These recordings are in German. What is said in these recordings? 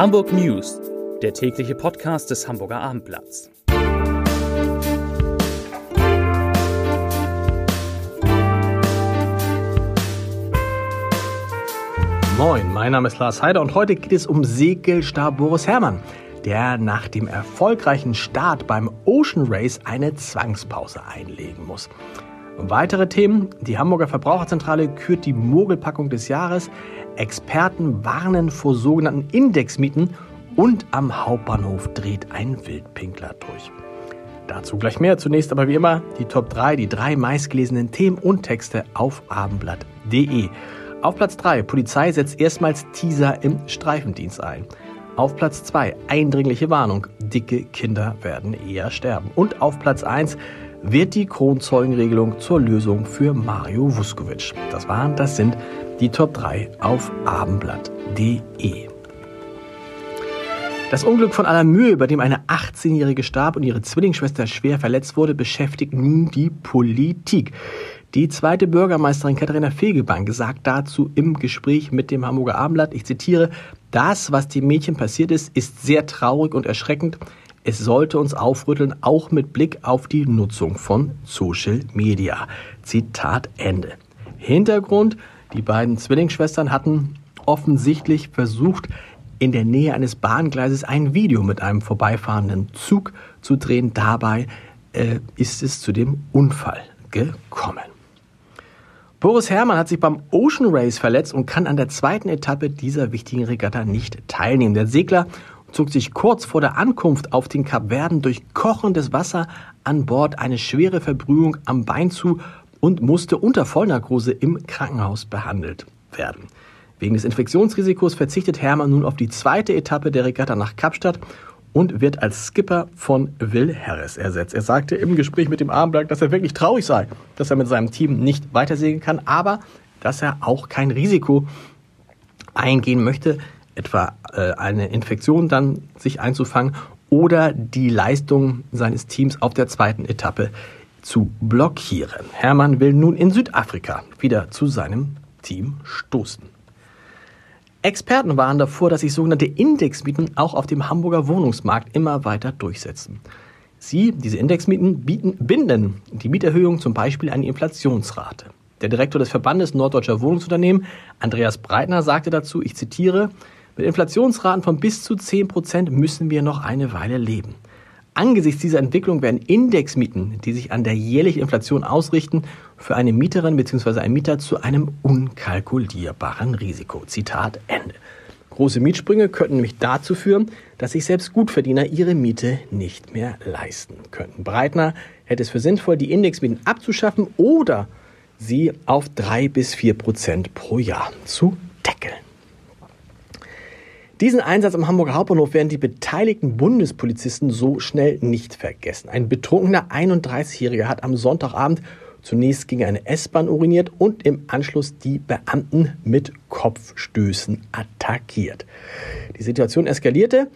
Hamburg News, der tägliche Podcast des Hamburger Abendblatts. Moin, mein Name ist Lars Heider und heute geht es um Segelstar Boris Herrmann, der nach dem erfolgreichen Start beim Ocean Race eine Zwangspause einlegen muss. Weitere Themen. Die Hamburger Verbraucherzentrale kürt die Mogelpackung des Jahres. Experten warnen vor sogenannten Indexmieten. Und am Hauptbahnhof dreht ein Wildpinkler durch. Dazu gleich mehr. Zunächst aber wie immer die Top 3, die drei meistgelesenen Themen und Texte auf abendblatt.de. Auf Platz 3, Polizei setzt erstmals Teaser im Streifendienst ein. Auf Platz 2, eindringliche Warnung, dicke Kinder werden eher sterben. Und auf Platz 1, wird die Kronzeugenregelung zur Lösung für Mario Vuskovic. Das waren, das sind die Top 3 auf abendblatt.de. Das Unglück von aller Mühe, bei dem eine 18-Jährige starb und ihre Zwillingsschwester schwer verletzt wurde, beschäftigt nun die Politik. Die zweite Bürgermeisterin Katharina Fegebank sagt dazu im Gespräch mit dem Hamburger Abendblatt, ich zitiere, das, was dem Mädchen passiert ist, ist sehr traurig und erschreckend. Es sollte uns aufrütteln, auch mit Blick auf die Nutzung von Social Media. Zitat Ende. Hintergrund, die beiden Zwillingsschwestern hatten offensichtlich versucht, in der Nähe eines Bahngleises ein Video mit einem vorbeifahrenden Zug zu drehen. Dabei äh, ist es zu dem Unfall gekommen. Boris Herrmann hat sich beim Ocean Race verletzt und kann an der zweiten Etappe dieser wichtigen Regatta nicht teilnehmen. Der Segler zog sich kurz vor der Ankunft auf den Kapverden durch kochendes Wasser an Bord eine schwere Verbrühung am Bein zu und musste unter Vollnarkose im Krankenhaus behandelt werden. Wegen des Infektionsrisikos verzichtet Hermann nun auf die zweite Etappe der Regatta nach Kapstadt und wird als Skipper von Will Harris ersetzt. Er sagte im Gespräch mit dem Abendblatt, dass er wirklich traurig sei, dass er mit seinem Team nicht weitersegeln kann, aber dass er auch kein Risiko eingehen möchte, etwa äh, eine Infektion dann sich einzufangen oder die Leistung seines Teams auf der zweiten Etappe zu blockieren. Hermann will nun in Südafrika wieder zu seinem Team stoßen. Experten waren davor, dass sich sogenannte Indexmieten auch auf dem Hamburger Wohnungsmarkt immer weiter durchsetzen. Sie, diese Indexmieten, bieten, binden die Mieterhöhung zum Beispiel an die Inflationsrate. Der Direktor des Verbandes Norddeutscher Wohnungsunternehmen, Andreas Breitner, sagte dazu, ich zitiere, mit Inflationsraten von bis zu 10 Prozent müssen wir noch eine Weile leben. Angesichts dieser Entwicklung werden Indexmieten, die sich an der jährlichen Inflation ausrichten, für eine Mieterin bzw. einen Mieter zu einem unkalkulierbaren Risiko. Zitat Ende. Große Mietsprünge könnten nämlich dazu führen, dass sich selbst Gutverdiener ihre Miete nicht mehr leisten könnten. Breitner hätte es für sinnvoll, die Indexmieten abzuschaffen oder sie auf drei bis vier Prozent pro Jahr zu deckeln. Diesen Einsatz am Hamburger Hauptbahnhof werden die beteiligten Bundespolizisten so schnell nicht vergessen. Ein betrunkener 31-Jähriger hat am Sonntagabend zunächst gegen eine S-Bahn uriniert und im Anschluss die Beamten mit Kopfstößen attackiert. Die Situation eskalierte,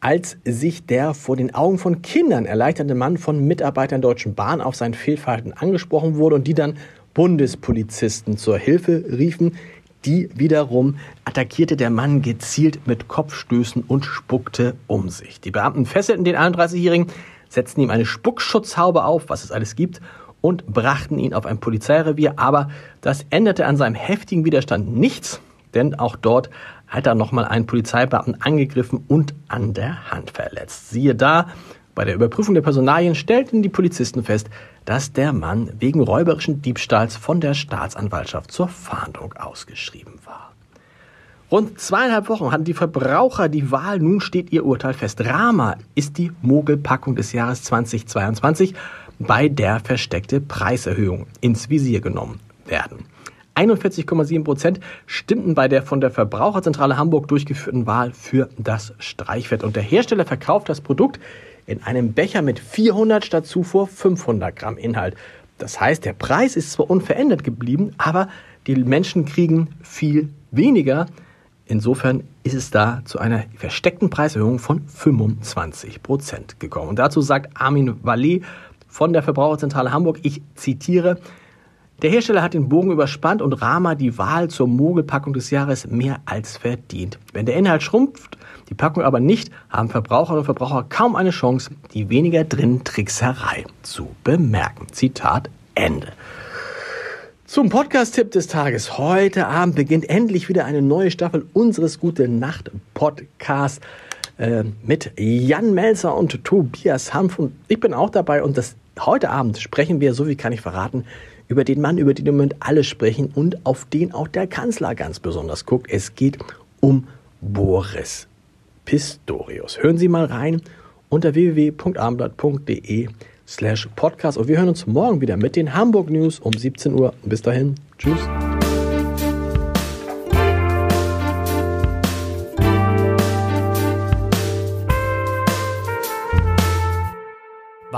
als sich der vor den Augen von Kindern erleichterte Mann von Mitarbeitern der Deutschen Bahn auf sein Fehlverhalten angesprochen wurde und die dann Bundespolizisten zur Hilfe riefen, die wiederum attackierte der Mann gezielt mit Kopfstößen und spuckte um sich. Die Beamten fesselten den 31-Jährigen, setzten ihm eine Spuckschutzhaube auf, was es alles gibt, und brachten ihn auf ein Polizeirevier. Aber das änderte an seinem heftigen Widerstand nichts, denn auch dort hat er nochmal einen Polizeibeamten angegriffen und an der Hand verletzt. Siehe da, bei der Überprüfung der Personalien stellten die Polizisten fest, dass der Mann wegen räuberischen Diebstahls von der Staatsanwaltschaft zur Fahndung ausgeschrieben war. Rund zweieinhalb Wochen hatten die Verbraucher die Wahl, nun steht ihr Urteil fest. Rama ist die Mogelpackung des Jahres 2022, bei der versteckte Preiserhöhungen ins Visier genommen werden. 41,7 Prozent stimmten bei der von der Verbraucherzentrale Hamburg durchgeführten Wahl für das Streichfett. Und der Hersteller verkauft das Produkt in einem Becher mit 400 statt zuvor 500 Gramm Inhalt. Das heißt, der Preis ist zwar unverändert geblieben, aber die Menschen kriegen viel weniger. Insofern ist es da zu einer versteckten Preiserhöhung von 25 Prozent gekommen. Und dazu sagt Armin Wallet von der Verbraucherzentrale Hamburg, ich zitiere, Der Hersteller hat den Bogen überspannt und Rama die Wahl zur Mogelpackung des Jahres mehr als verdient. Wenn der Inhalt schrumpft, die Packung aber nicht, haben Verbraucherinnen und Verbraucher kaum eine Chance, die weniger drin Trickserei zu bemerken. Zitat Ende. Zum Podcast-Tipp des Tages. Heute Abend beginnt endlich wieder eine neue Staffel unseres Gute Nacht Podcasts äh, mit Jan Melzer und Tobias Hanf. Und ich bin auch dabei. Und das, heute Abend sprechen wir, so wie kann ich verraten, über den Mann, über den im Moment alle sprechen und auf den auch der Kanzler ganz besonders guckt. Es geht um Boris Pistorius. Hören Sie mal rein unter www.abendblatt.de slash podcast. Und wir hören uns morgen wieder mit den Hamburg News um 17 Uhr. Bis dahin. Tschüss.